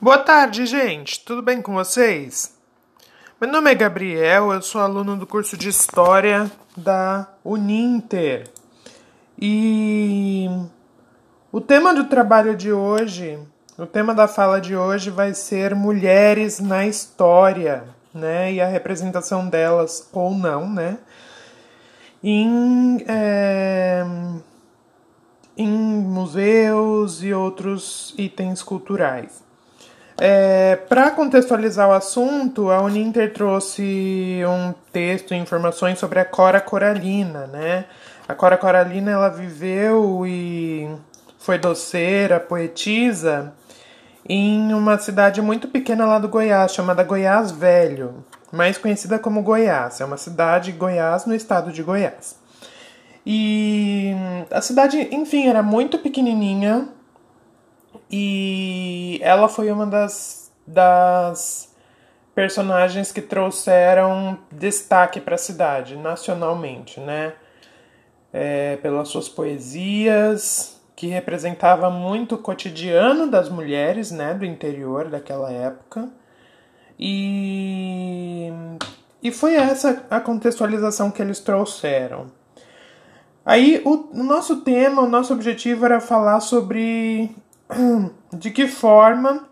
Boa tarde, gente. Tudo bem com vocês? Meu nome é Gabriel, eu sou aluno do curso de História da Uninter. E o tema do trabalho de hoje, o tema da fala de hoje vai ser mulheres na história, né? E a representação delas ou não, né? Em, é, em museus e outros itens culturais. É, Para contextualizar o assunto, a Uninter trouxe um texto e informações sobre a Cora Coralina, né? A Cora Coralina, ela viveu e foi doceira, poetisa, em uma cidade muito pequena lá do Goiás, chamada Goiás Velho, mais conhecida como Goiás. É uma cidade Goiás no estado de Goiás. E a cidade, enfim, era muito pequenininha, e ela foi uma das, das personagens que trouxeram destaque para a cidade nacionalmente, né? É, pelas suas poesias, que representava muito o cotidiano das mulheres, né, do interior daquela época. E, e foi essa a contextualização que eles trouxeram. Aí o, o nosso tema, o nosso objetivo era falar sobre de que forma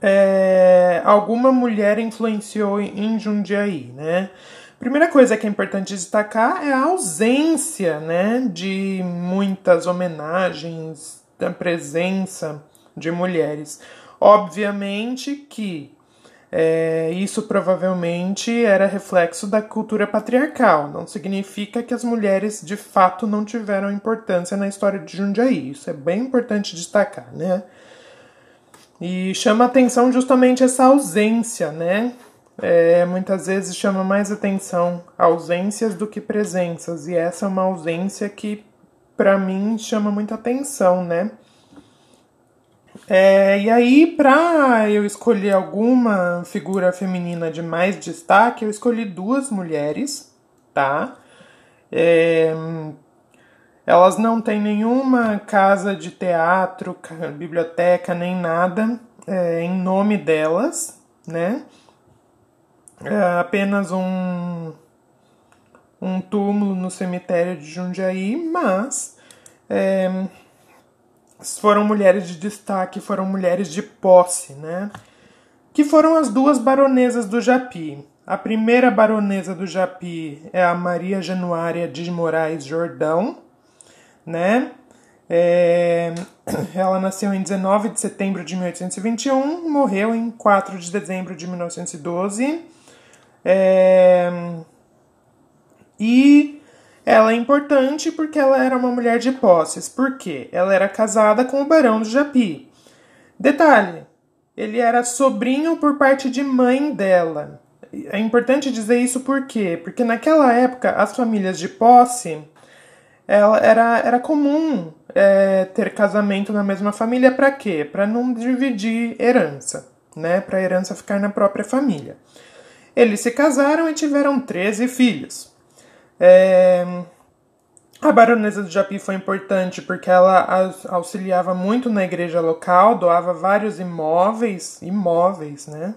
é, alguma mulher influenciou em Jundiaí, né? Primeira coisa que é importante destacar é a ausência, né, de muitas homenagens da presença de mulheres. Obviamente que é, isso provavelmente era reflexo da cultura patriarcal. Não significa que as mulheres de fato não tiveram importância na história de Jundiaí. Isso é bem importante destacar, né? E chama atenção justamente essa ausência, né? É, muitas vezes chama mais atenção ausências do que presenças. E essa é uma ausência que, para mim, chama muita atenção, né? É, e aí, para eu escolher alguma figura feminina de mais destaque, eu escolhi duas mulheres, tá? É, elas não têm nenhuma casa de teatro, biblioteca, nem nada é, em nome delas, né? É apenas um, um túmulo no cemitério de Jundiaí, mas é, foram mulheres de destaque, foram mulheres de posse, né? Que foram as duas baronesas do Japi. A primeira baronesa do Japi é a Maria Januária de Moraes Jordão, né? É... Ela nasceu em 19 de setembro de 1821, morreu em 4 de dezembro de 1912. É... E ela é importante porque ela era uma mulher de posses. Por quê? Ela era casada com o Barão do Japi. Detalhe: ele era sobrinho por parte de mãe dela. É importante dizer isso por quê? Porque naquela época as famílias de posse ela, era, era comum é, ter casamento na mesma família para quê? Para não dividir herança, né? Para a herança ficar na própria família. Eles se casaram e tiveram 13 filhos. É... A baronesa do Japi foi importante porque ela auxiliava muito na igreja local, doava vários imóveis, imóveis, né?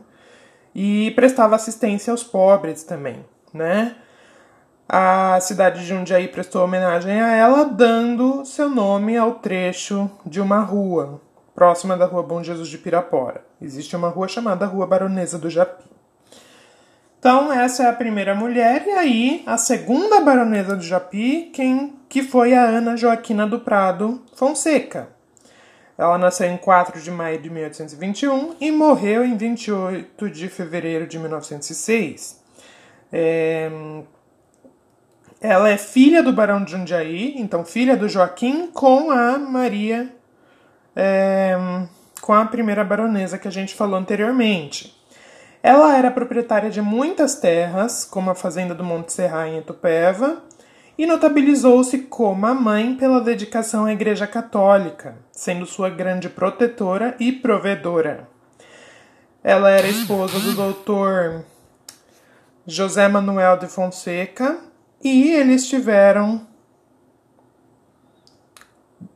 E prestava assistência aos pobres também, né? A cidade de Jundiaí prestou homenagem a ela, dando seu nome ao trecho de uma rua próxima da Rua Bom Jesus de Pirapora. Existe uma rua chamada Rua Baronesa do Japi. Então, essa é a primeira mulher, e aí a segunda baronesa do Japi, quem, que foi a Ana Joaquina do Prado Fonseca. Ela nasceu em 4 de maio de 1821 e morreu em 28 de fevereiro de 1906. É... Ela é filha do Barão de Jundiaí, então filha do Joaquim com a Maria, é... com a primeira baronesa que a gente falou anteriormente. Ela era proprietária de muitas terras, como a fazenda do Monte Serra em Itupeva, e notabilizou-se como a mãe pela dedicação à Igreja Católica, sendo sua grande protetora e provedora. Ela era esposa do doutor José Manuel de Fonseca e eles tiveram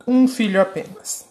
um filho apenas.